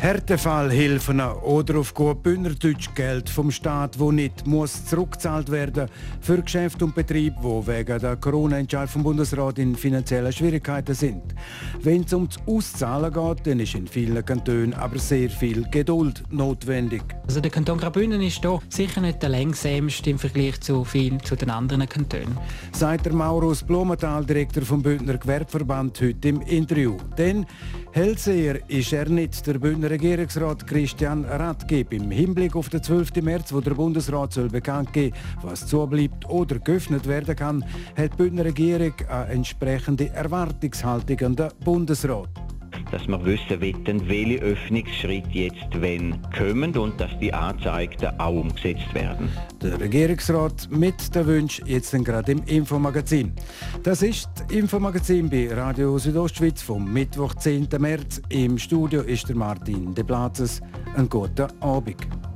Härtefallhilfen oder auf gut Bühnerdeutsch Geld vom Staat, wo nicht muss zurückgezahlt werden für Geschäfte und Betriebe, wo wegen der Corona-Entscheid vom Bundesrat in finanziellen Schwierigkeiten sind. Wenn es ums Auszahlen geht, dann ist in vielen Kantonen aber sehr viel Geduld notwendig. Also der Kanton Graubünden ist hier sicher nicht der längsamste im Vergleich zu vielen zu den anderen Kantonen. Sagt der Maurus Blumenthal, Direktor vom Bündner Gewerbeverband, heute im Interview. Denn Hellseher ist er nicht. Der Bündner Regierungsrat Christian Radgeb im Hinblick auf den 12. März, wo der Bundesrat soll bekannt geben, was zubleibt oder geöffnet werden kann, hat die Bündner Regierung eine entsprechende Erwartungshaltung an den Bundesrat dass wir wissen wollen, welche Öffnungsschritte jetzt wenn kommen und dass die Anzeigten auch umgesetzt werden. Der Regierungsrat mit der Wunsch jetzt gerade im Infomagazin. Das ist das Infomagazin bei Radio Südostschweiz vom Mittwoch, 10. März. Im Studio ist der Martin De Platzes. Einen guten Abend.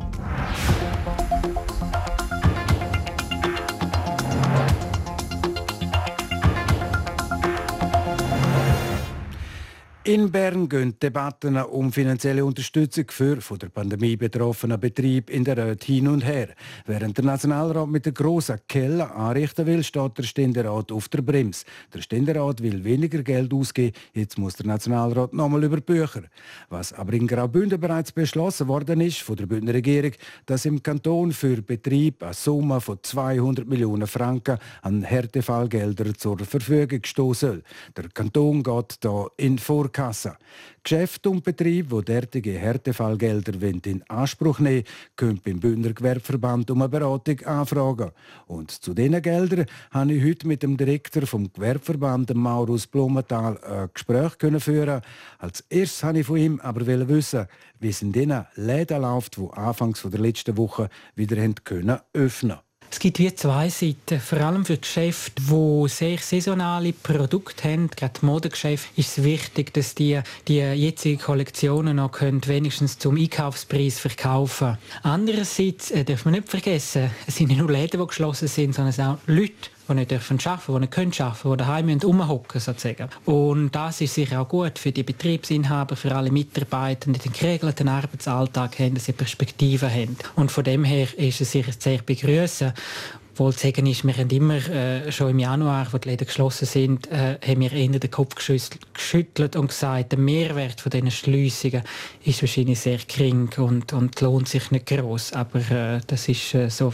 In Bern gehen Debatten um finanzielle Unterstützung für von der Pandemie betroffenen Betriebe in der Röth hin und her. Während der Nationalrat mit der grossen Kelle anrichten will, steht der Ständerat auf der Bremse. Der Ständerat will weniger Geld ausgeben, jetzt muss der Nationalrat nochmal über Bücher. Was aber in Graubünden bereits beschlossen worden ist von der Bündner Regierung, dass im Kanton für Betrieb eine Summe von 200 Millionen Franken an Härtefallgeldern zur Verfügung stehen soll. Der Kanton geht da in Vor Kasse. Geschäfte und Betriebe, die derartige Härtefallgelder in Anspruch nehmen können beim Bündner Gewerbeverband um eine Beratung anfragen. Und zu diesen Geldern habe ich heute mit dem Direktor vom Gewerbeverband, Maurus Blumenthal, ein Gespräch führen. Als erstes wollte ich von ihm aber wissen, wie es in diesen Läden läuft, die anfangs der letzten Woche wieder öffnen können. Es gibt wie zwei Seiten. Vor allem für Geschäfte, die sehr saisonale Produkte haben, gerade Modegeschäfte, ist es wichtig, dass die die jetzigen Kollektionen noch können, wenigstens zum Einkaufspreis verkaufen Andererseits äh, darf man nicht vergessen, es sind nicht nur Läden, die geschlossen sind, sondern es sind auch Leute, die nicht dürfen arbeiten, die nicht können arbeiten, die daheim rumhocken sozusagen. Und das ist sicher auch gut für die Betriebsinhaber, für alle Mitarbeiter, die den geregelten Arbeitsalltag haben, dass sie Perspektiven haben. Und von dem her ist es sicher sehr begrüßen. Wohl zu sagen ist, wir haben immer äh, schon im Januar, wo die Läden geschlossen sind, äh, haben wir eher den Kopf geschüttelt und gesagt, der Mehrwert von diesen Schliessungen ist wahrscheinlich sehr gering und, und lohnt sich nicht groß. Aber äh, das ist äh, so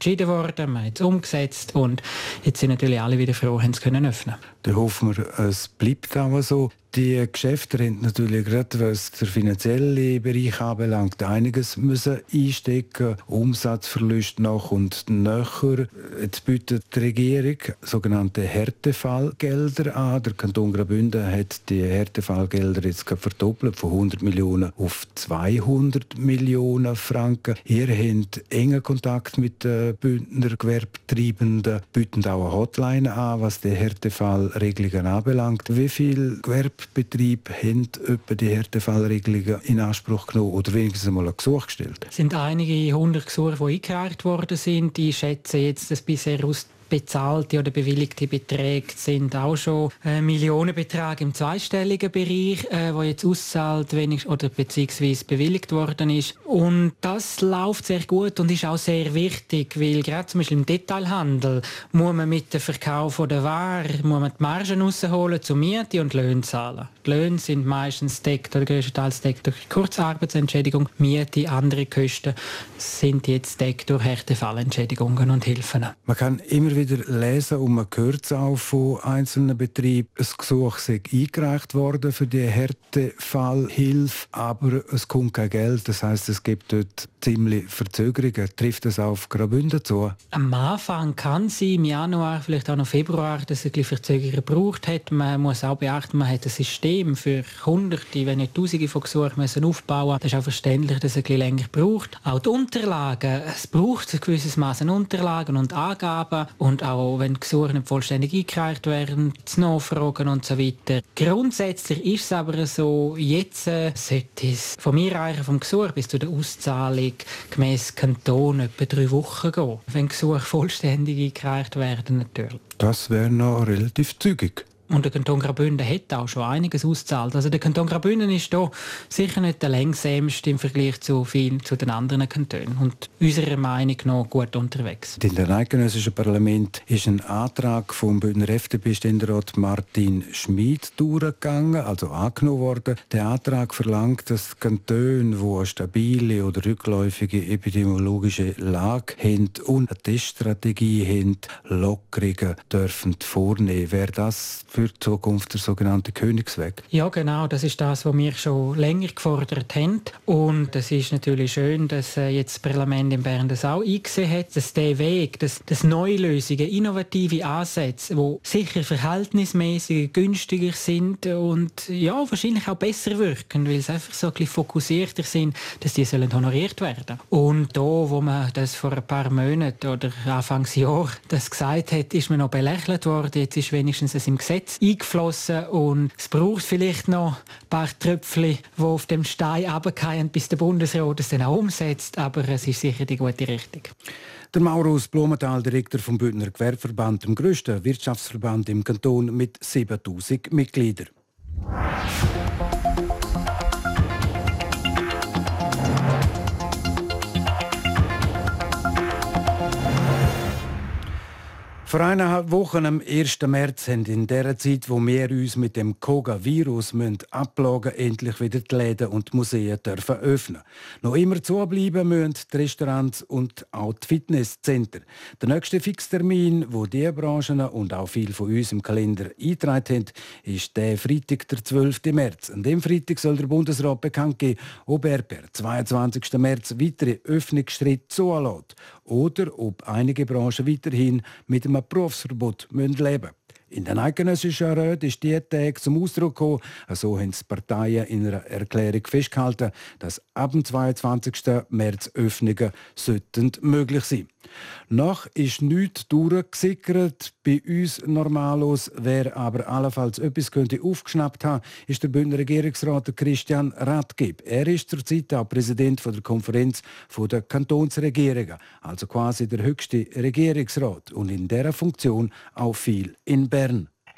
entschieden worden, man hat es umgesetzt und jetzt sind natürlich alle wieder froh, haben es können öffnen. Da hoffen wir, es bleibt auch so. Die Geschäfte haben natürlich gerade, was der finanzielle Bereich anbelangt, einiges müssen einstecken. Umsatzverlust nach und nachher. Jetzt bietet die Regierung sogenannte Härtefallgelder an. Der Kanton Graubünden hat die Härtefallgelder jetzt verdoppelt von 100 Millionen auf 200 Millionen Franken. Ihr habt engen Kontakt mit den Bündner Gewerbetreibenden, bieten auch eine Hotline an, was die Härtefallregelungen anbelangt. Wie viel Gewerbe Betriebe haben etwa die Härtefallregelungen in Anspruch genommen oder wenigstens einmal ein Gesuch gestellt? Es sind einige hundert Gesuche, die eingereicht worden sind. Ich schätze jetzt, dass bisher aus bezahlte oder bewilligte Beträge sind auch schon äh, Millionenbetrag im zweistelligen Bereich, äh, wo jetzt auszahlt oder beziehungsweise bewilligt worden ist. Und das läuft sehr gut und ist auch sehr wichtig, weil gerade zum Beispiel im Detailhandel muss man mit dem Verkauf der Ware muss man die Margen rausholen zu Miete und Löhne zahlen. Die Löhne sind meistens deckt oder größtenteils deckt durch Kurzarbeitsentschädigung. Miete, andere Kosten sind jetzt deckt durch Härtefallentschädigungen und Hilfen. Man kann immer wieder lesen und man hört es auch von einzelnen Betrieben, ein Gesuch sei eingereicht worden für die Härtefallhilfe, aber es kommt kein Geld. Das heißt, es gibt dort ziemlich Verzögerungen. Trifft das auf Graubünden zu? Am Anfang kann sie im Januar, vielleicht auch noch Februar, dass es Verzögerungen gebraucht hat. Man muss auch beachten, man hat ein System für Hunderte, wenn nicht Tausende von Gesuchen müssen aufbauen. Das ist auch verständlich, dass es ein länger braucht. Auch die Unterlagen, es braucht ein gewisses Maß an Unterlagen und Angaben und auch wenn Gesuche nicht vollständig eingereicht werden, zu Nachfragen und so weiter. Grundsätzlich ist es aber so, jetzt äh, sollte es vom Einreichen vom Gesuch bis zu der Auszahlung Weg gemäß Kanton etwa drei Wochen gehen, wenn Gesuche vollständig eingereicht werden natürlich. Das wäre noch relativ zügig. Und der Kanton Graubünden hat auch schon einiges ausgezahlt. Also der Kanton Graubünden ist hier sicher nicht der längsamste im Vergleich zu vielen zu den anderen Kantonen und unserer Meinung nach gut unterwegs. In dem eidgenössischen Parlament ist ein Antrag vom Bündner FDP-Ständerat Martin Schmid durchgegangen, also angenommen worden. Der Antrag verlangt, dass Kantone, die eine stabile oder rückläufige epidemiologische Lage haben und eine Teststrategie haben, Lockerungen dürfen vornehmen. Wäre das für die Zukunft der sogenannte Königsweg. Ja, genau. Das ist das, was wir schon länger gefordert haben. Und es ist natürlich schön, dass äh, jetzt das Parlament in Bern das auch eingesehen hat, dass der Weg, dass, dass neue Lösungen, innovative Ansätze, die sicher verhältnismäßig günstiger sind und ja, wahrscheinlich auch besser wirken, weil sie einfach so ein bisschen fokussierter sind, dass die sollen honoriert werden. Und da, wo man das vor ein paar Monaten oder Anfangsjahr das gesagt hat, ist man noch belächelt worden. Jetzt ist wenigstens es im Gesetz Eingeflossen und es braucht vielleicht noch ein paar Tröpfchen, die auf dem Stein runterfallen, bis der Bundesrat es dann auch umsetzt. Aber es ist sicher die gute Richtung. Der Maurus Blumenthal, Direktor vom Bündner Gewerbeverband, dem grössten Wirtschaftsverband im Kanton mit 7000 Mitgliedern. Vor eineinhalb Wochen am 1. März haben in der Zeit, wo wir uns mit dem Koga-Virus ablagen endlich wieder die Läden und die Museen dürfen öffnen. Noch immer zubleiben müssen die Restaurants und auch die Fitnesszentren. Der nächste Fixtermin, wo die Branchen und auch viele von uns im Kalender eingetragen haben, ist der Freitag, der 12. März. An dem Freitag soll der Bundesrat bekannt geben, ob er per 22. März weitere Öffnungsschritte zulässt oder ob einige Branchen weiterhin mit einem Berufsverbot leben müssen. In den eidgenössischen Räten ist dieser Tag zum Ausdruck gekommen. So haben die Parteien in einer Erklärung festgehalten, dass ab dem 22. März Öffnungen möglich sein sollten. Noch ist nichts durchgesickert. Bei uns normalos. Wer aber allenfalls etwas könnte aufgeschnappt haben, ist der Bündner Regierungsrat Christian Radgeb. Er ist zurzeit auch Präsident der Konferenz der Kantonsregierungen, also quasi der höchste Regierungsrat und in dieser Funktion auch viel in Bern.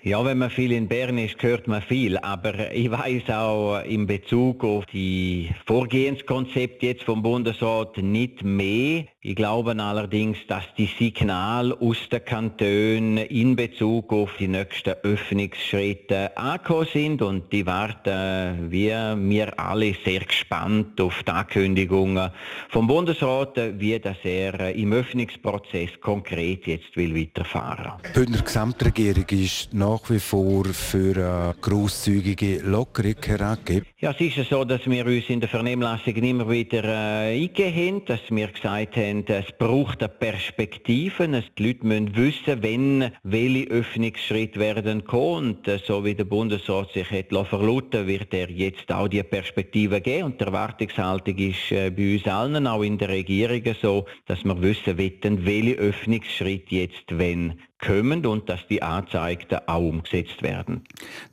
Ja, wenn man viel in Bern ist, hört man viel. Aber ich weiß auch in Bezug auf die Vorgehenskonzepte jetzt vom Bundesrat nicht mehr. Ich glaube allerdings, dass die Signale aus den Kantonen in Bezug auf die nächsten Öffnungsschritte angekommen sind und die warten wie wir alle sehr gespannt auf die Ankündigungen vom Bundesrat, wie das er im Öffnungsprozess konkret jetzt will weiterfahren. Die Bündner Gesamtregierung ist nach wie vor für eine grosszügige Lockerung herangegeben. Ja, es ist so, dass wir uns in der Vernehmlassung immer wieder äh, eingehen haben, dass wir gesagt haben, haben, es braucht eine Perspektive. Die Leute müssen wissen, wenn welche Öffnungsschritte werden kommen. Und so wie der Bundesrat sich hat verlauten wird er jetzt auch die Perspektive geben. Und die Erwartungshaltung ist äh, bei uns allen, auch in der Regierung, so, dass wir wissen wollen, welche Öffnungsschritte jetzt wenn kommen und dass die Anzeigten auch umgesetzt werden.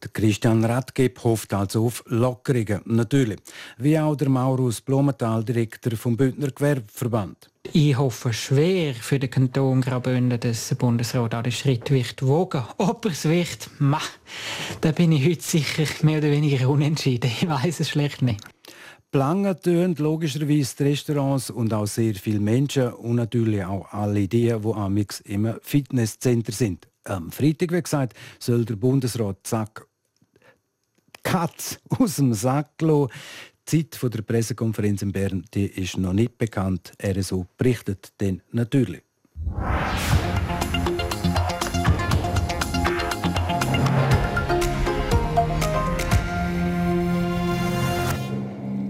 Der Christian Radgeb hofft also auf Lockerungen, natürlich. Wie auch der Maurus Blumenthal, Direktor vom Bündner Gewerbeverband. Ich hoffe schwer für den Kanton Graubünden, dass der Bundesrat auch den Schritt wird wogen. Ob er es wird, ma, da bin ich heute sicher mehr oder weniger unentschieden. Ich weiß es schlecht nicht. Plangen tönt logischerweise die Restaurants und auch sehr viele Menschen und natürlich auch alle die, die amix im Fitnesscenter sind. Am Freitag, wie gesagt, soll der Bundesrat Zack Katz aus dem Sack lassen. Die Zeit der Pressekonferenz in Bern die ist noch nicht bekannt. RSO berichtet denn natürlich.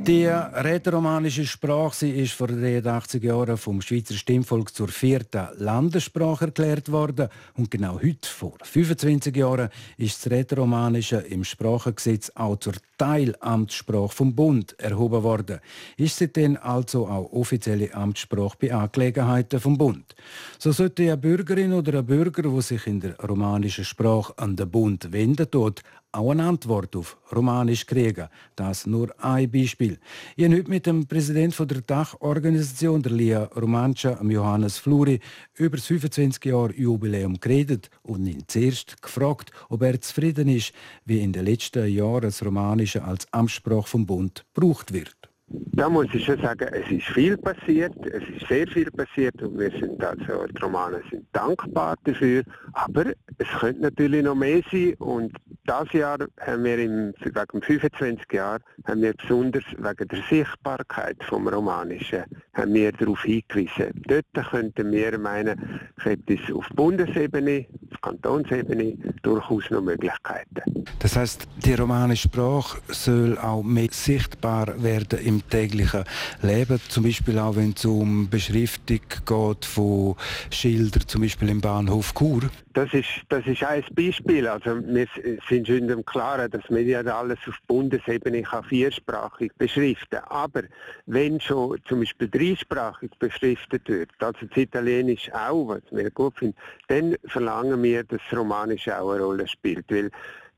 Die rätoromanische Sprache ist vor 83 Jahren vom Schweizer Stimmvolk zur vierten Landessprache erklärt worden. Und genau heute, vor 25 Jahren, ist das Rätoromanische im Sprachengesetz auch zur Teilamtssprache vom Bund erhoben worden. Ist sie denn also auch offizielle Amtssprache bei Angelegenheiten vom Bund? So sollte eine Bürgerin oder ein Bürger, der sich in der romanischen Sprache an den Bund wenden tut, auch eine Antwort auf Romanisch kriegen. Das nur ein Beispiel. Ich habe heute mit dem Präsidenten der Dachorganisation der Lia Romancia, Johannes Fluri, über das 25 Jahre Jubiläum geredet und ihn zuerst gefragt, ob er zufrieden ist, wie in den letzten Jahren das Romanische als Amtssprache vom Bund gebraucht wird. Da muss ich schon sagen, es ist viel passiert, es ist sehr viel passiert und wir sind also, die Romanen sind dankbar dafür, aber es könnte natürlich noch mehr sein und das Jahr haben wir im, wegen 25 Jahren haben wir besonders wegen der Sichtbarkeit vom Romanischen haben wir darauf hingewiesen. Dort könnten wir meinen, gibt es auf Bundesebene, auf Kantonsebene durchaus noch Möglichkeiten. Das heißt, die romanische Sprache soll auch mehr sichtbar werden im täglichen Leben, zum Beispiel auch wenn es um Beschriftung geht von Schildern, zum Beispiel im Bahnhof Chur. Das ist, das ist ein Beispiel. Also wir sind schon im Klaren, dass man ja alles auf Bundesebene viersprachig beschriften. Aber wenn schon zum Beispiel dreisprachig beschriftet wird, also das Italienisch auch, was wir gut finden, dann verlangen wir, dass das Romanische auch eine Rolle spielt. Weil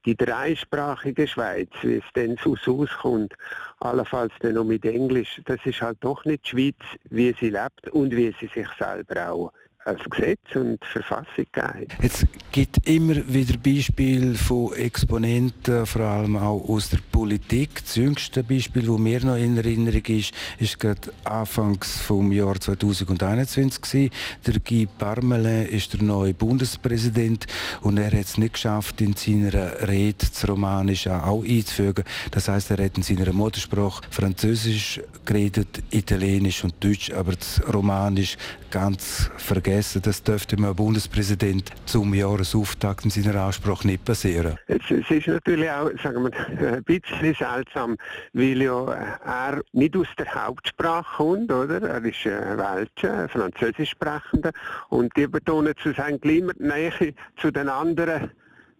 die dreisprachige Schweiz, wie es dann so auskommt, allenfalls dann noch mit Englisch, das ist halt doch nicht die Schweiz, wie sie lebt und wie sie sich selber auch als Gesetz und Verfassung gegeben Es gibt immer wieder Beispiele von Exponenten, vor allem auch aus der Politik. Das jüngste Beispiel, das mir noch in Erinnerung ist, ist gerade Anfangs vom Jahr 2021 gewesen. Der Guy Parmelin ist der neue Bundespräsident und er hat es nicht geschafft, in seiner Rede das Romanische auch einzufügen. Das heißt, er hat in seiner Muttersprache Französisch geredet, Italienisch und Deutsch, aber das Romanisch ganz vergessen. Das dürfte einem Bundespräsident zum Jahresauftakt in seiner Ansprache nicht passieren. Es, es, ist natürlich auch sagen wir, ein bisschen seltsam, weil ja er nicht aus der Hauptsprache kommt, oder? Er ist ein Weltscher, ein Französisch sprechender und die betonen zu sein Klima Nähe zu den anderen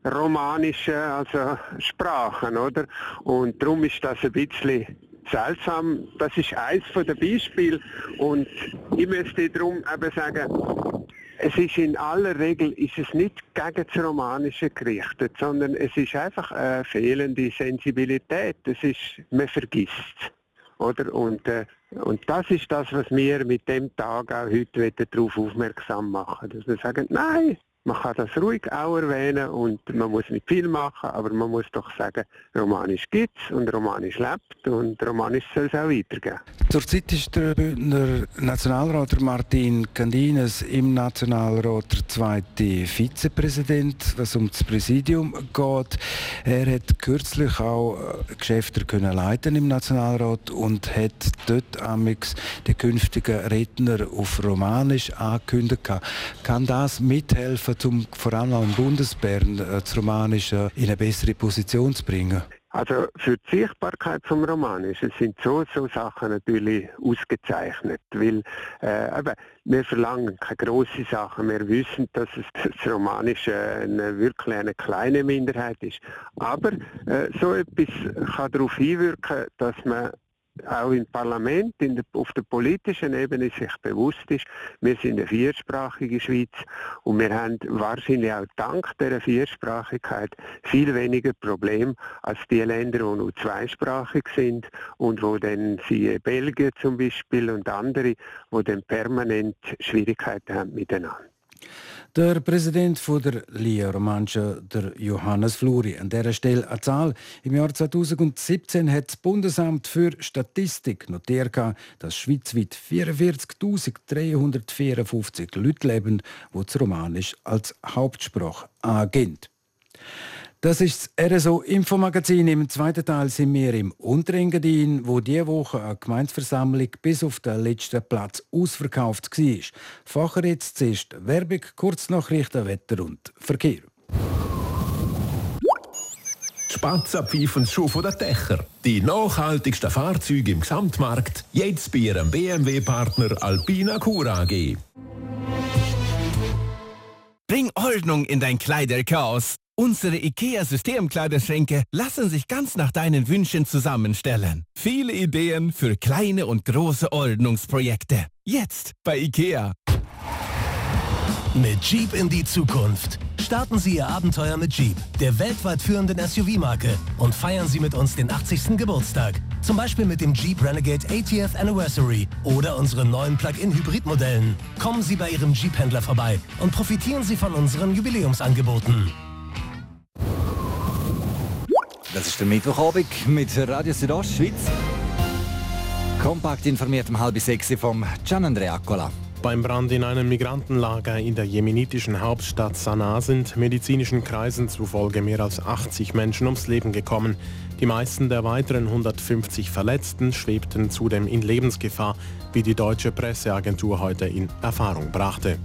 romanischen also Sprachen, oder? Und darum ist das ein bisschen seltsam. Das ist eines der Beispiele und ich möchte darum eben sagen, es ist in aller Regel ist es nicht gegen das Romanische gerichtet, sondern es ist einfach eine fehlende Sensibilität. Es ist, man vergisst oder? Und, äh, und das ist das, was wir mit dem Tag auch heute darauf aufmerksam machen. Dass wir sagen, nein, man kann das ruhig auch erwähnen und man muss nicht viel machen, aber man muss doch sagen, Romanisch gibt es und Romanisch lebt und Romanisch soll es auch weitergeben. Zurzeit ist der Bündner Nationalrat Martin Candines im Nationalrat der zweite Vizepräsident, was um das Präsidium geht. Er hat kürzlich auch äh, Geschäfte können leiten im Nationalrat und hat dort amix die künftigen Redner auf Romanisch angekündigt. Kann das mithelfen? Um vor allem auch im Bundesbären äh, das Romanische in eine bessere Position zu bringen? Also für die Sichtbarkeit vom Romanischen sind so, so Sachen natürlich ausgezeichnet, weil äh, eben, wir verlangen keine grossen Sachen. Wir wissen, dass es das Romanische eine, wirklich eine kleine Minderheit ist. Aber äh, so etwas kann darauf hinwirken, dass man auch im Parlament, der, auf der politischen Ebene sich bewusst ist, wir sind eine viersprachige Schweiz und wir haben wahrscheinlich auch dank dieser Viersprachigkeit viel weniger Probleme als die Länder, die nur zweisprachig sind und wo dann sie Belgien zum Beispiel und andere, wo dann permanent Schwierigkeiten haben miteinander. Der Präsident von der Lia Romancia, der Johannes Fluri. An dieser Stelle eine Zahl. Im Jahr 2017 hat das Bundesamt für Statistik notiert, dass schweizweit 44.354 Leute leben, die das Romanisch als Hauptsprache angehen. Das ist das RSO Infomagazin. Im zweiten Teil sind wir im Unterengadin, wo diese Woche eine Gemeinsversammlung bis auf den letzten Platz ausverkauft war. Facher jetzt zuerst Werbung, Kurznachrichten, Wetter und Verkehr. Die Spatzen pfeifen schon von den Dächer. Die nachhaltigsten Fahrzeuge im Gesamtmarkt. Jetzt bei Ihrem BMW-Partner Alpina Cura AG. Bring Ordnung in dein Kleiderchaos Unsere IKEA-Systemkleiderschränke lassen sich ganz nach deinen Wünschen zusammenstellen. Viele Ideen für kleine und große Ordnungsprojekte. Jetzt bei IKEA. Mit Jeep in die Zukunft. Starten Sie Ihr Abenteuer mit Jeep, der weltweit führenden SUV-Marke, und feiern Sie mit uns den 80. Geburtstag. Zum Beispiel mit dem Jeep Renegade ATF Anniversary oder unseren neuen Plug-in-Hybrid-Modellen. Kommen Sie bei Ihrem Jeep-Händler vorbei und profitieren Sie von unseren Jubiläumsangeboten. Das ist der Mittwochabend mit Radio Südostschweiz. Kompakt informiert um halb sechs vom Gian Andrea Accola. Beim Brand in einem Migrantenlager in der jemenitischen Hauptstadt Sanaa sind medizinischen Kreisen zufolge mehr als 80 Menschen ums Leben gekommen. Die meisten der weiteren 150 Verletzten schwebten zudem in Lebensgefahr, wie die deutsche Presseagentur heute in Erfahrung brachte.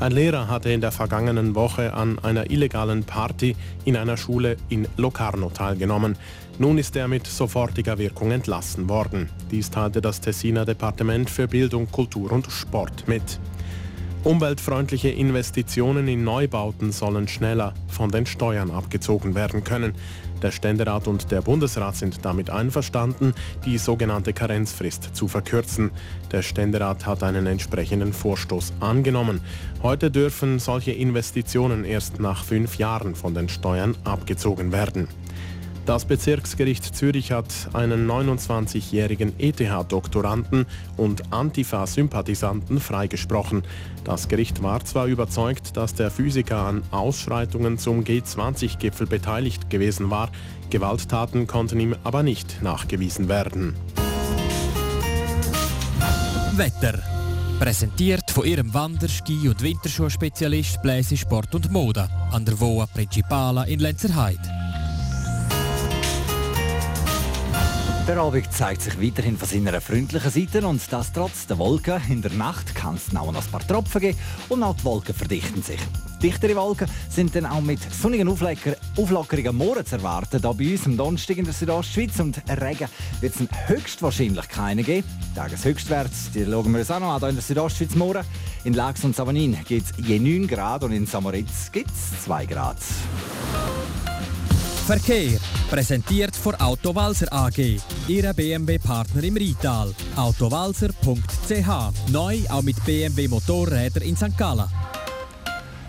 Ein Lehrer hatte in der vergangenen Woche an einer illegalen Party in einer Schule in Locarno teilgenommen. Nun ist er mit sofortiger Wirkung entlassen worden. Dies teilte das Tessiner Departement für Bildung, Kultur und Sport mit. Umweltfreundliche Investitionen in Neubauten sollen schneller von den Steuern abgezogen werden können. Der Ständerat und der Bundesrat sind damit einverstanden, die sogenannte Karenzfrist zu verkürzen. Der Ständerat hat einen entsprechenden Vorstoß angenommen. Heute dürfen solche Investitionen erst nach fünf Jahren von den Steuern abgezogen werden. Das Bezirksgericht Zürich hat einen 29-jährigen ETH-Doktoranden und Antifa-Sympathisanten freigesprochen. Das Gericht war zwar überzeugt, dass der Physiker an Ausschreitungen zum G20-Gipfel beteiligt gewesen war, Gewalttaten konnten ihm aber nicht nachgewiesen werden. Wetter. Präsentiert von ihrem Wander-, Ski- und Winterschuhspezialist Bläse Sport und Mode an der Voa Principala in Lenzerheide. Der Abend zeigt sich weiterhin von seiner freundlichen Seite und das trotz der Wolken. In der Nacht kann es noch ein paar Tropfen geben und auch die Wolken verdichten sich. Dichtere Wolken sind dann auch mit sonnigen Auflockerungen morgen zu erwarten. Hier bei uns am Donnerstag in der Südostschweiz und Regen wird es höchstwahrscheinlich keine geben. Tageshöchstwert, die schauen wir uns auch noch an hier in der Südostschweiz morgen. In Lax und Savanin gibt es je 9 Grad und in Samoritz gibt es 2 Grad. Verkehr. Präsentiert von Autowalzer AG. Ihre BMW-Partner im Rital. Autowalzer.ch. Neu auch mit BMW Motorräder in St. Gallen.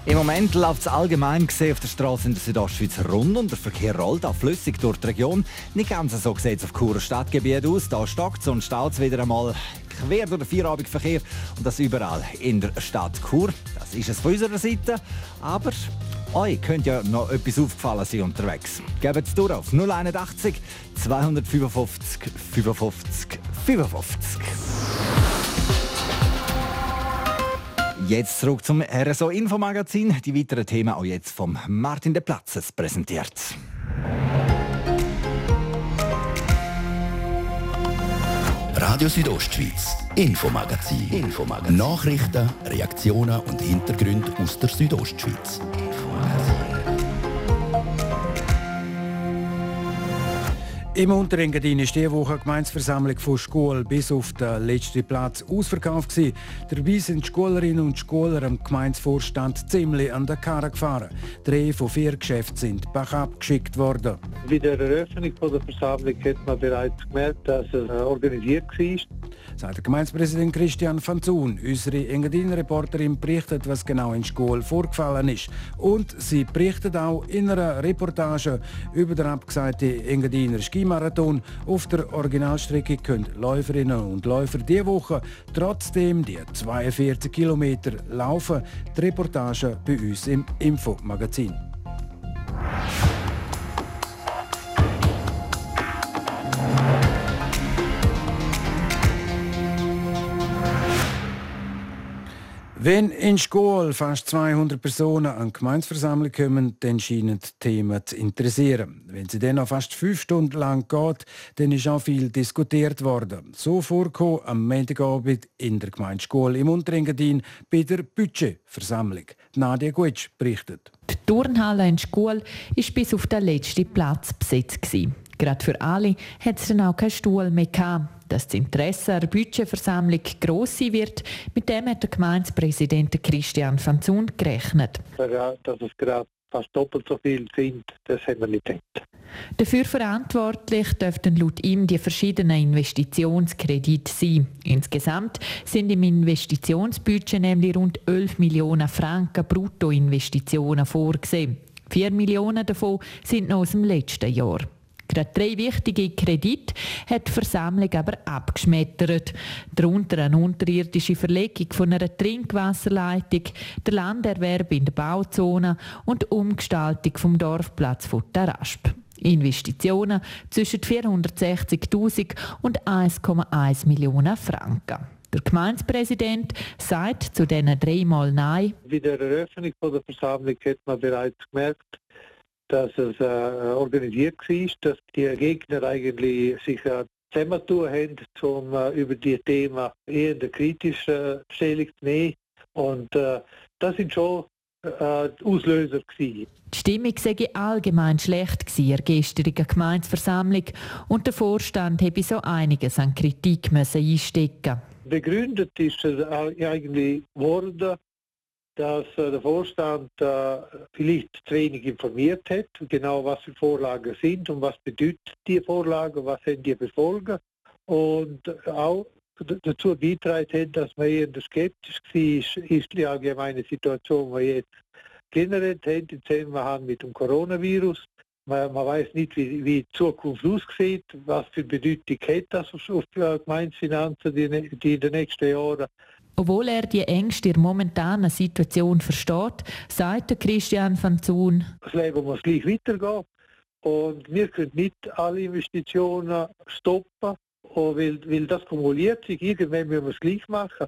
Im Moment läuft es allgemein gesehen auf der Straße in der Südostschweiz rund und der Verkehr rollt auch flüssig durch die Region. Nicht ganz so sieht es auf Churer Stadtgebiet aus. Da stockt es und staut es wieder einmal quer durch den Feierabendverkehr und das überall in der Stadt Chur. Das ist es von unserer Seite. Aber euch könnte ja noch etwas aufgefallen sein unterwegs. Gebt es durch auf 081 255 55 55. Jetzt zurück zum RSO Infomagazin. Die weiteren Themen auch jetzt vom Martin de Platzes präsentiert. Radio Südostschweiz, Infomagazin. Infomagazin. Nachrichten, Reaktionen und Hintergründe aus der Südostschweiz. Im Unterengadin ist diese Woche eine Gemeinsversammlung von Schule bis auf den letzten Platz ausverkauft. Gewesen. Dabei sind die Schülerinnen und Schüler am Gemeindevorstand ziemlich an der Karre gefahren. Drei von vier Geschäften sind backup geschickt worden. Bei der Eröffnung der Versammlung hat man bereits gemerkt, dass es organisiert war sagt der Gemeindepräsident Christian van Zun. Unsere Engadin-Reporterin berichtet, was genau in Schule vorgefallen ist. Und sie berichtet auch in einer Reportage über den abgesagten Engadiner Skimarathon. Auf der Originalstrecke können Läuferinnen und Läufer diese Woche trotzdem die 42 Kilometer laufen. Die Reportage bei uns im Infomagazin. Wenn in Schule fast 200 Personen an die Gemeinsversammlung kommen, dann scheinen die Themen zu interessieren. Wenn sie dann noch fast fünf Stunden lang geht, dann ist auch viel diskutiert worden. So vorkommt am Montagabend in der Gemeinde Schule im Unterengadin bei der Budgetversammlung. Nadia Gutsch berichtet. Die Turnhalle in Schule war bis auf den letzten Platz besetzt. Gerade für alle hat es dann auch keinen Stuhl mehr gehabt dass das Interesse an der Budgetversammlung gross sein wird. Mit dem hat der Gemeindepräsident Christian van Zun gerechnet. Dass es gerade fast doppelt so viel sind, das haben wir nicht gedacht. Dafür verantwortlich dürften laut ihm die verschiedenen Investitionskredite sein. Insgesamt sind im Investitionsbudget nämlich rund 11 Millionen Franken Bruttoinvestitionen vorgesehen. 4 Millionen davon sind noch aus dem letzten Jahr. Gerade drei wichtige Kredite hat die Versammlung aber abgeschmettert. Darunter eine unterirdische Verlegung von einer Trinkwasserleitung, der Landerwerb in der Bauzone und die Umgestaltung vom Dorfplatz von Tarasp. Investitionen zwischen 460.000 und 1,1 Millionen Franken. Der Gemeindepräsident sagt zu diesen dreimal Nein. Bei der Eröffnung der Versammlung hat man bereits gemerkt, dass es äh, organisiert war, dass die Gegner eigentlich sich äh, zusammentun haben, um äh, über die Themen eher in der kritischen Stellung zu nehmen. Und äh, das sind schon äh, Auslöser gewesen. Die Stimmung sei allgemein schlecht gewesen in der gestrigen Gemeindeversammlung und der Vorstand habe so einiges an Kritik müssen einstecken. Begründet ist es eigentlich worden, dass äh, der Vorstand vielleicht zu wenig informiert hat, genau was für Vorlagen sind und was bedeutet die Vorlagen, was sind die für Folgen und auch dazu beitragen hat, dass man eher skeptisch war, ist die allgemeine Situation, die jetzt generiert haben, im Zusammenhang mit dem Coronavirus. Man, man weiß nicht, wie, wie, die Zukunft aussieht, was für Bedeutung hat das auf, auf Gemeindefinanzen die, die in den nächsten Jahren. Obwohl er die Ängste der momentanen Situation versteht, sagt Christian van Zun. Das Leben muss gleich weitergehen und wir können nicht alle Investitionen stoppen, weil, weil das kumuliert sich. Irgendwann müssen wir es gleich machen.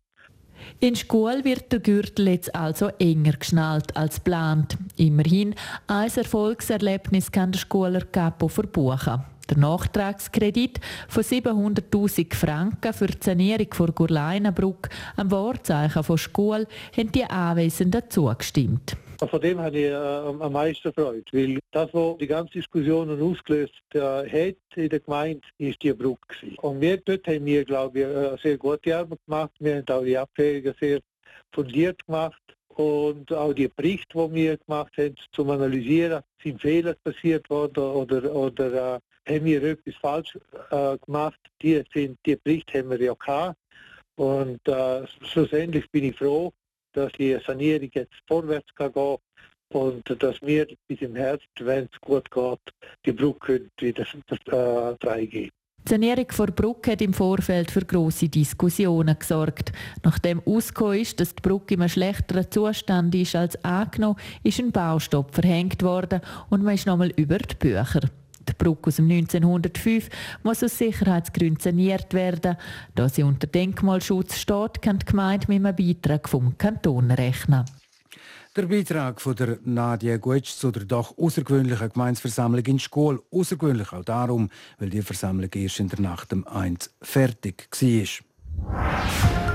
In Schule wird der Gürtel jetzt also enger geschnallt als geplant. Immerhin, ein Erfolgserlebnis kann der Schuler Capo verbuchen. Der Nachtragskredit von 700.000 Franken für die Sanierung der Gurleinenbrücke am Wahrzeichen von Schule haben die Anwesenden zugestimmt. Von dem habe ich äh, am meisten Freude, weil das, was die ganze Diskussion ausgelöst äh, hat in der Gemeinde, ist die Brücke. Gewesen. Und wir dort haben wir, glaube ich, eine sehr gute Arbeit gemacht. Wir haben auch die Abwägungen sehr fundiert gemacht und auch die Berichte, die wir gemacht haben, zum Analysieren, sind Fehler passiert worden oder, oder äh, haben wir etwas falsch äh, gemacht. Die, sind, die Berichte haben wir ja gehabt. Und äh, schlussendlich bin ich froh, dass die Sanierung jetzt vorwärts kann gehen und dass wir bis im Herbst, wenn es gut geht, die Brücke wieder äh, freigeben. Die Sanierung der Brücke hat im Vorfeld für grosse Diskussionen gesorgt. Nachdem ausgekommen ist, dass die Brücke in einem schlechteren Zustand ist als angenommen, ist ein Baustopp verhängt worden und man ist nochmal über die Bücher. Die Brücke aus dem 1905 muss aus Sicherheitsgründen saniert werden. Da sie unter Denkmalschutz steht, kann die Gemeinde mit einem Beitrag vom Kanton rechnen. Der Beitrag von der Nadia Gutsch zu der doch außergewöhnlichen Gemeinsversammlung in Schkol außergewöhnlich auch darum, weil die Versammlung erst in der Nacht um 1 fertig war.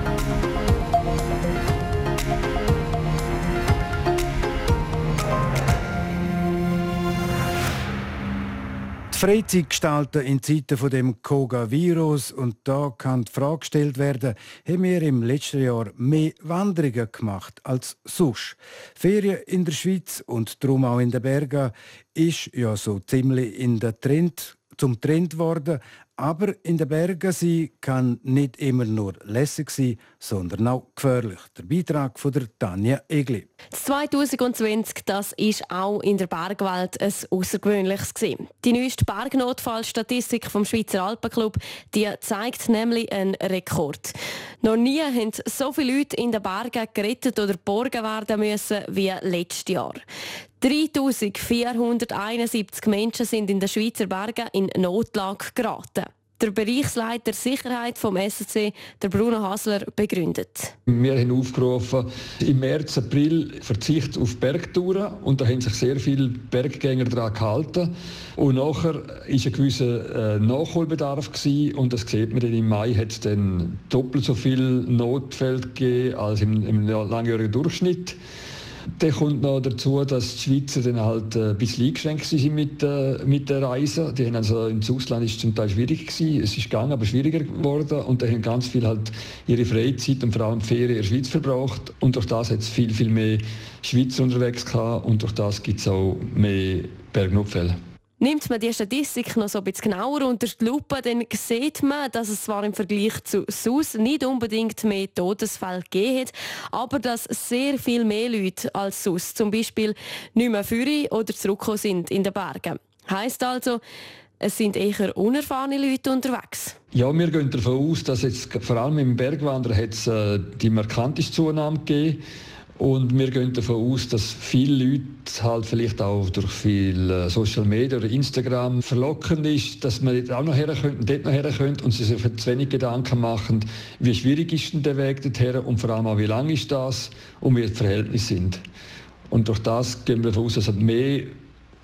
Die Freizeit gestalten in Zeiten von dem Koga-Virus. Und da kann die Frage gestellt werden, haben wir im letzten Jahr mehr Wanderungen gemacht als sonst? Ferien in der Schweiz und darum auch in den Bergen ist ja so ziemlich in der Trend zum Trend geworden. Aber in den Bergen sein kann nicht immer nur lässig sein, sondern auch gefährlich. Der Beitrag von der Tanja Egli. 2020 das ist auch in der Bergwelt ein außergewöhnliches gewesen. Die neueste Bergnotfallstatistik vom Schweizer Alpenclub die zeigt nämlich einen Rekord. Noch nie haben so viele Leute in den Bergen gerettet oder geborgen werden müssen wie letztes Jahr. 3471 Menschen sind in den Schweizer Bergen in Notlage geraten der Bereichsleiter Sicherheit vom SSC, der Bruno Hasler, begründet. Wir haben aufgerufen, im März, April Verzicht auf Bergtouren und da haben sich sehr viele Berggänger daran gehalten. Und nachher war ein gewisser äh, Nachholbedarf gewesen, und das sieht man, im Mai hat es dann doppelt so viel Notfälle gegeben als im, im langjährigen Durchschnitt. Dann kommt noch dazu, dass die Schweizer dann halt äh, ein bisschen eingeschränkt sind mit, äh, mit der Reise. Die haben also ins Ausland ist zum Teil schwierig gewesen. Es ist gegangen, aber schwieriger geworden. Und da haben ganz viel halt ihre Freizeit und vor allem Ferien in der Schweiz verbracht. Und durch das hat es viel, viel mehr Schweizer unterwegs gehabt. Und durch das gibt es auch mehr Bergnotfälle. Nimmt man die Statistik noch so ein bisschen genauer unter die Lupe, dann sieht man, dass es zwar im Vergleich zu SUS nicht unbedingt mehr Todesfälle gegeben hat, aber dass sehr viel mehr Leute als SUS zum Beispiel nicht mehr führen oder zurückgekommen sind in den Bergen. Heißt also, es sind eher unerfahrene Leute unterwegs. Ja, wir gehen davon aus, dass jetzt vor allem im Bergwandern hat äh, die markanteste Zunahme gegeben und wir gehen davon aus, dass viele Leute halt vielleicht auch durch viel äh, Social Media oder Instagram verlockend ist, dass man dort auch noch her und dort noch her und sie sich zu wenig Gedanken machen, wie schwierig ist denn der Weg dorthin und vor allem auch, wie lang ist das und wie die Verhältnisse sind. Und durch das gehen wir davon aus, dass mehr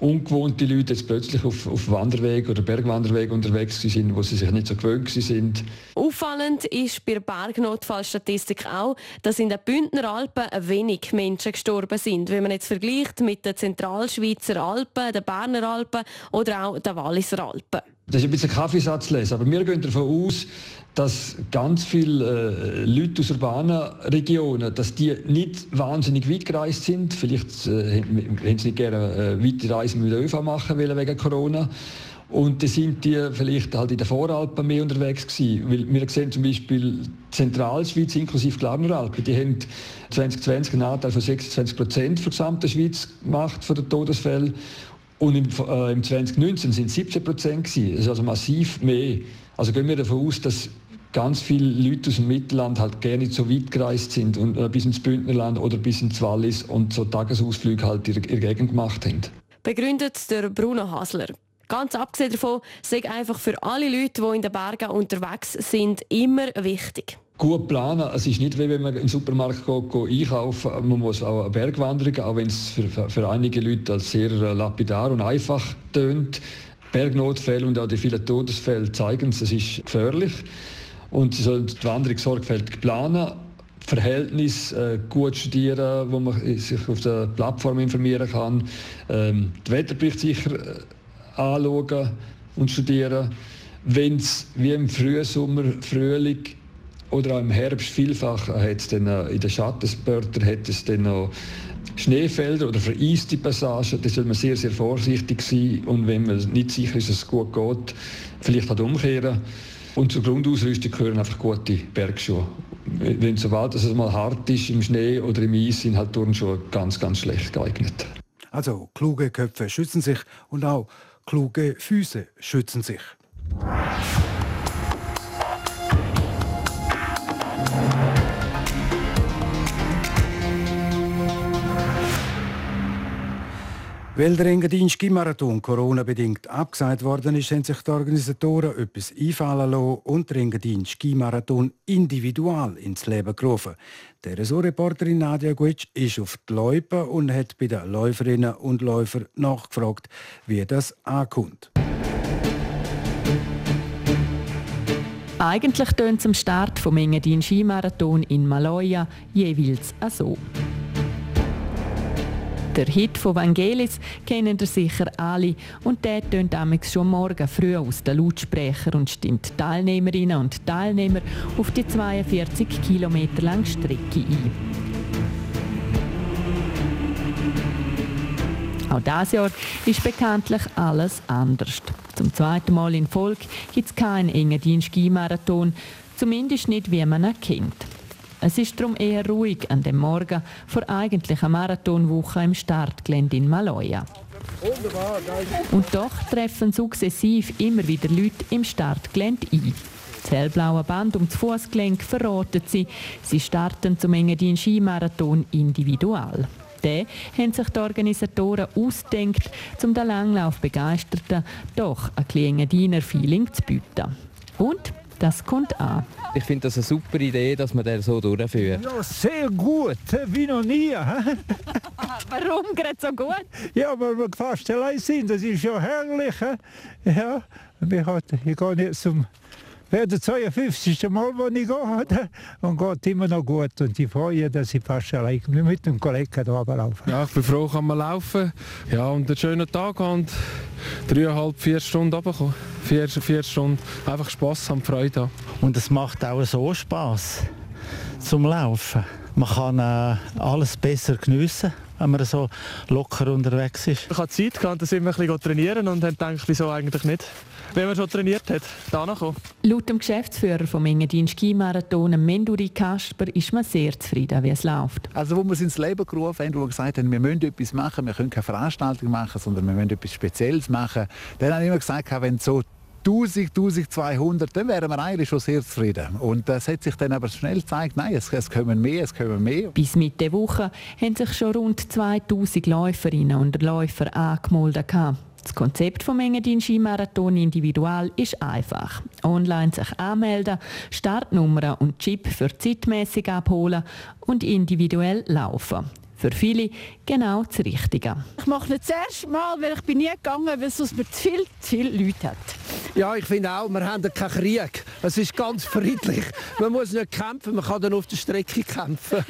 ungewohnte Leute jetzt plötzlich auf, auf Wanderweg oder Bergwanderweg unterwegs sind, wo sie sich nicht so gewöhnt sind. Auffallend ist bei der Bergnotfallstatistik auch, dass in den Bündner Alpen wenig Menschen gestorben sind, wenn man jetzt vergleicht mit den Zentralschweizer Alpen, den Berner Alpen oder auch den Walliser Alpen. Das ist ein bisschen Kaffeesatz lesen, aber wir gehen davon aus, dass ganz viele äh, Leute aus urbanen Regionen, dass die nicht wahnsinnig weit gereist sind. Vielleicht äh, haben sie nicht gerne äh, weite Reisen mit ÖV machen wollen wegen Corona. Und dann sind die vielleicht halt in den Voralpen mehr unterwegs gewesen. Weil wir sehen zum Beispiel Zentralschweiz inklusive Glarner Alpen, die haben 2020 einen Anteil von 26 Prozent für die gesamte Schweiz gemacht von den Todesfällen. Und im, äh, im 2019 sind es 17 Prozent gewesen. Das ist also massiv mehr. Also gehen wir davon aus, dass ganz viele Leute aus dem Mittelland halt gerne so weit gereist sind und äh, bis ins Bündnerland oder bis ins Wallis und so Tagesausflüge halt in der Gegend gemacht haben. Begründet der Bruno Hasler. Ganz abgesehen davon, sei einfach für alle Leute, die in den Bergen unterwegs sind, immer wichtig gut planen. Es ist nicht wie wenn man im Supermarkt geht, geht einkaufen. Man muss auch eine Bergwanderung, auch wenn es für, für einige Leute als sehr äh, lapidar und einfach tönt. Bergnotfälle und auch die vielen Todesfälle zeigen es, es ist gefährlich. Und sie sollen die Wanderung sorgfältig planen, Verhältnis äh, gut studieren, wo man sich auf der Plattform informieren kann, ähm, den Wetterbericht sicher äh, anschauen und studieren. Wenn es wie im Frühsommer, Frühling oder auch im Herbst vielfach hat es dann, in den Schattenspörtern hat es dann noch Schneefelder oder vereiste Passagen, da soll man sehr, sehr vorsichtig sein und wenn man nicht sicher ist, dass es gut geht, vielleicht halt umkehren. Und zur Grundausrüstung gehören einfach gute Bergschuhe. Wenn sobald es mal hart ist im Schnee oder im Eis, sind halt Turnschuhe ganz, ganz schlecht geeignet. Also kluge Köpfe schützen sich und auch kluge Füße schützen sich. Weil der Engadin Skimarathon Corona-bedingt abgesagt worden ist, haben sich die Organisatoren etwas einfallen lassen und den Engadin Skimarathon individual ins Leben gerufen. Der Ressortreporterin Nadia Guitsch ist auf die Loipe und hat bei den Läuferinnen und Läufern nachgefragt, wie das ankommt. Eigentlich tönt am Start vom Engadin Skimarathon in Maloja jeweils so. Der Hit von Vangelis kennen ihr sicher alle und der tönt schon morgen früh aus den Lautsprecher und stimmt Teilnehmerinnen und Teilnehmer auf die 42 Kilometer lange Strecke ein. Auch dieses Jahr ist bekanntlich alles anders. Zum zweiten Mal in Folge gibt es keinen engen Skimarathon, zumindest nicht wie man ihn kennt. Es ist darum eher ruhig an dem Morgen vor eigentlicher Marathonwoche im Startgelände in Maloja. Und doch treffen sukzessiv immer wieder Leute im Startgelände ein. Das hellblaue Band um das Fußgelenk verratet sie. Sie starten zum Engadin Skimarathon individual. Den haben sich die Organisatoren ausgedenkt, um den Langlaufbegeisterten doch ein kleines Feeling zu bieten. Und das kommt an. Ich finde das eine super Idee, dass man den so durchführt. Ja, sehr gut, wie noch nie. Warum gerade so gut? Ja, weil wir fast allein sind, das ist ja herrlich. Ja, wir, hat, ich gehe jetzt zum wäre das 52. Mal, wo ich gehe. Und geht immer noch gut. Und ich freue mich, dass ich fast allein mit dem Kollegen hier laufe. Ja, ich bin froh, kann man laufen. Ja, und einen schönen Tag und dreieinhalb, vier Stunden runterkommen. Vier, vier Stunden. Einfach Spass haben, Freude haben. Und es macht auch so Spass zum Laufen. Man kann äh, alles besser geniessen wenn man so locker unterwegs ist. Ich hatte Zeit gehabt, dass ich ein bisschen trainieren und dann gedacht, wieso eigentlich nicht? Wenn man schon trainiert hat, da kommen. Laut dem Geschäftsführer vom Engadin Skimarathon, Menduri Kasper, ist man sehr zufrieden, wie es läuft. Also wo wir es ins Leben gerufen haben, wo wir gesagt haben, wir müssen etwas machen, wir können keine Veranstaltung machen, sondern wir müssen etwas Spezielles machen, dann habe ich immer gesagt, wenn so 1000, 1200, dann wären wir eigentlich schon sehr zufrieden. Und es hat sich dann aber schnell gezeigt, nein, es, es kommen mehr, es kommen mehr. Bis Mitte Woche haben sich schon rund 2000 Läuferinnen und Läufer angemeldet. Das Konzept vom Engadin Skimarathon Individual ist einfach. Online sich anmelden, Startnummer und Chip für zeitmäßig abholen und individuell laufen für viele genau das Richtige. Ich mache nicht das erste Mal, weil ich bin nie gegangen, weil es sonst zu viel, zu viele Leute hat. Ja, ich finde auch, wir haben keinen Krieg. Es ist ganz friedlich. Man muss nicht kämpfen, man kann dann auf der Strecke kämpfen.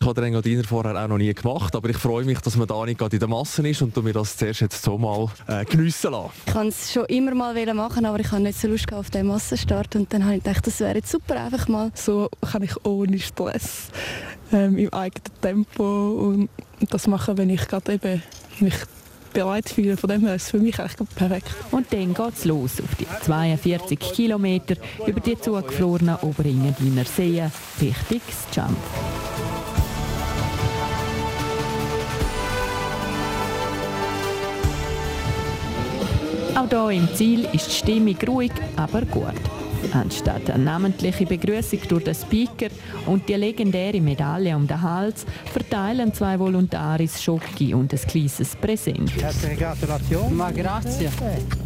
ich habe den Engadiner vorher auch noch nie gemacht, aber ich freue mich, dass man da nicht gerade in der Masse ist und mir das zuerst jetzt so mal äh, geniessen lassen. Ich wollte es schon immer mal machen, aber ich habe nicht so Lust auf den Massenstart und dann habe ich gedacht, das wäre jetzt super, einfach mal. So kann ich ohne Stress ähm, im eigenen Tempo und das machen, wenn ich gerade eben mich bereit fühle. Von dem her ist es für mich eigentlich perfekt. Und dann geht es los auf die 42 Kilometer über die zugefrorenen Oberengadiner Seen Richtung Jump. Auch hier im Ziel ist die Stimmung ruhig, aber gut. Anstatt eine namentliche Begrüßung durch den Speaker und die legendäre Medaille um den Hals verteilen zwei Volontaris Schoki und ein kleines Präsent. Herzliche Gratulation. Ma grazie.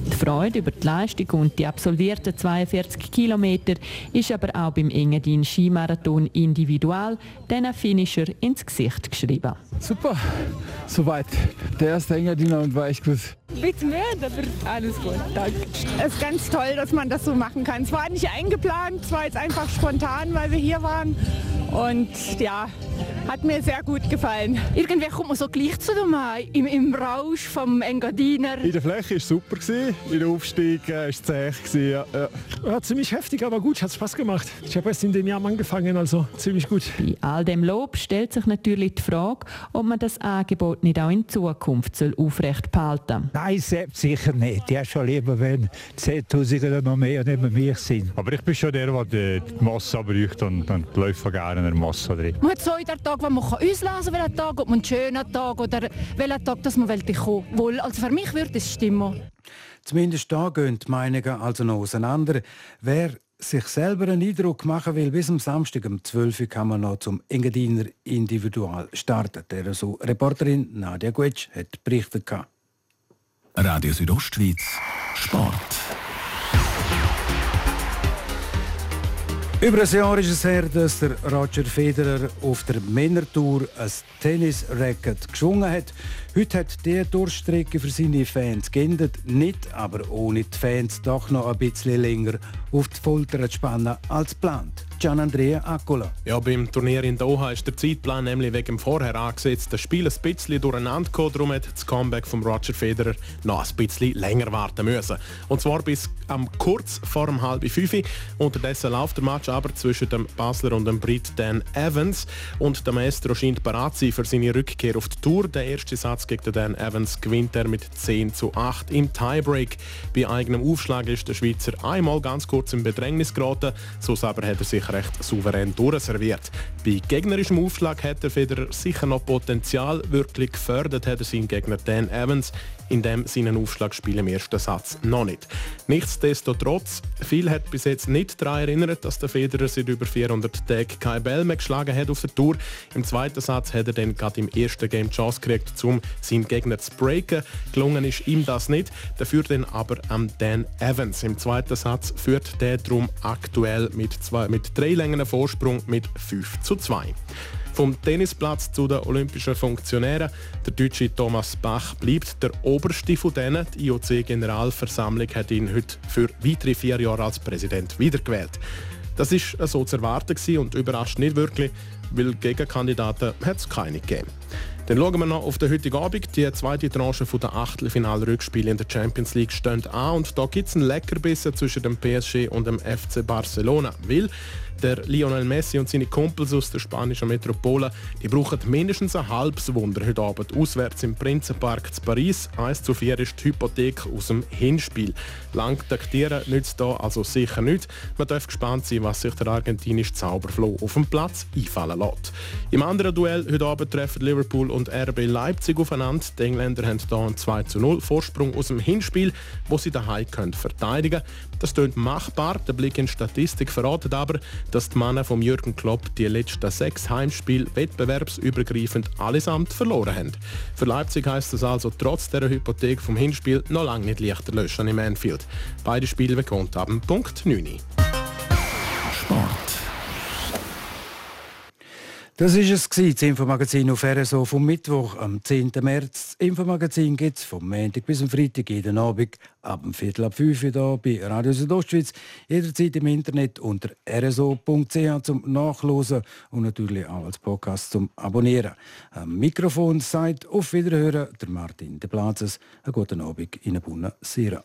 Die Freude über die Leistung und die absolvierten 42 Kilometer ist aber auch beim Engadin Skimarathon individual diesen Finisher ins Gesicht geschrieben. Super, soweit. Der erste Engadiner und war echt gut. Bitte mehr, aber alles gut, danke. Es ist ganz toll, dass man das so machen kann. Es war nicht eingeplant, es war jetzt einfach spontan, weil wir hier waren. Und ja, hat mir sehr gut gefallen. Irgendwie kommt man so gleich zu dem im, im Rausch vom Engadiner. In der Fläche war es super, in der Aufstieg war es zäh. Ja, ja. ja, ziemlich heftig, aber gut, hat Spaß gemacht. Ich habe erst in dem Jahr angefangen, also ziemlich gut. Bei all dem Lob stellt sich natürlich die Frage, ob man das Angebot nicht auch in Zukunft soll aufrecht behalten soll. Nein, selbst sicher nicht. Ich schon lieber, wenn 10'000 oder noch mehr neben mir sind. Aber ich bin schon der, der die Masse braucht und, und die Läufer gerne in der Masse drin. Man hat so in der Tag, wo man auslesen kann, Tag, ob man einen schönen Tag oder welchen Tag, dass man kommen will. Also für mich würde es stimmen. Zumindest da gehen die Meinungen also noch auseinander. Wer sich selber einen Eindruck machen will, bis am Samstag um 12 Uhr kann man noch zum Engadiner Individual starten. Der so Reporterin Nadia Guetsch hat berichtet. Radio Südostschweiz Sport. Über ein Jahr ist es her, dass der Roger Federer auf der Männertour ein Tennis-Racket geschwungen hat. Heute hat der Durchstrecke für seine Fans geendet, nicht aber ohne die Fans doch noch ein bisschen länger auf die Folter zu spannen als geplant. Gian Andrea Accola. Ja, beim Turnier in Doha ist der Zeitplan nämlich wegen dem vorher angesetzten Spiel ein bisschen durcheinander gekommen. Darum hat das Comeback von Roger Federer noch ein bisschen länger warten müssen. Und zwar bis am kurz vor dem halb fünf. Unterdessen läuft der Match aber zwischen dem Basler und dem Brit Dan Evans. Und der Maestro scheint bereit sein für seine Rückkehr auf die Tour. Der erste Satz gegen Dan Evans gewinnt er mit 10 zu 8 im Tiebreak. Bei eigenem Aufschlag ist der Schweizer einmal ganz kurz im Bedrängnis geraten. So aber hat er sich recht souverän durchserviert. Bei gegnerischem Aufschlag hat der Federer sicher noch Potenzial. Wirklich gefördert hat er seinen Gegner Dan Evans in dem seinen Aufschlag spielen im ersten Satz noch nicht. Nichtsdestotrotz, viel hat bis jetzt nicht daran erinnert, dass der Federer seit über 400 Tagen kein Bell mehr geschlagen hat auf der Tour. Im zweiten Satz hat er dann gerade im ersten Game die Chance gekriegt, um seinen Gegner zu breaken. Gelungen ist ihm das nicht, dafür dann aber am Dan Evans. Im zweiten Satz führt der drum aktuell mit, zwei, mit drei Längen Vorsprung mit 5 zu 2. Vom Tennisplatz zu den olympischen Funktionären. Der deutsche Thomas Bach bleibt der oberste von denen. Die IOC-Generalversammlung hat ihn heute für weitere vier Jahre als Präsident wiedergewählt. Das ist so zu erwarten und überrascht nicht wirklich, weil Gegenkandidaten hat es keine gegeben. Dann schauen wir noch auf den heutigen Abend. Die zweite Tranche der Achtelfinal-Rückspiele in der Champions League steht an und da gibt es einen Leckerbissen zwischen dem PSG und dem FC Barcelona. Weil der Lionel Messi und seine Kumpels aus der spanischen Metropole, die brauchen mindestens ein halbes Wunder heute Abend auswärts im Prinzenpark zu Paris. 1 zu 4 ist die Hypothek aus dem Hinspiel. Lang taktieren nützt da also sicher nicht. Man darf gespannt sein, was sich der argentinische Zauberfloh auf dem Platz einfallen lässt. Im anderen Duell heute Abend treffen Liverpool und RB Leipzig aufeinander. Die Engländer haben hier einen 2 zu 0 Vorsprung aus dem Hinspiel, wo sie daheim verteidigen können. Das klingt machbar. Der Blick in die Statistik verratet aber, dass die Männer von Jürgen Klopp die letzten sechs Heimspiele wettbewerbsübergreifend allesamt verloren haben. Für Leipzig heißt das also trotz der Hypothek vom Hinspiel noch lange nicht leichter löschen im Anfield. Beide Spiele bekommt ab Punkt 9. Sport. Das war es, das Infomagazin auf RSO vom Mittwoch am 10. März. Das Infomagazin gibt es vom Montag bis zum Freitag jeden Abend ab dem Viertel ab 5 Uhr hier bei Radio Südostschweiz. Jederzeit im Internet unter rso.ch zum Nachlesen und natürlich auch als Podcast zum Abonnieren. Am Mikrofon seid auf Wiederhören der Martin De Plazes. Einen guten Abend in Bunna Sira.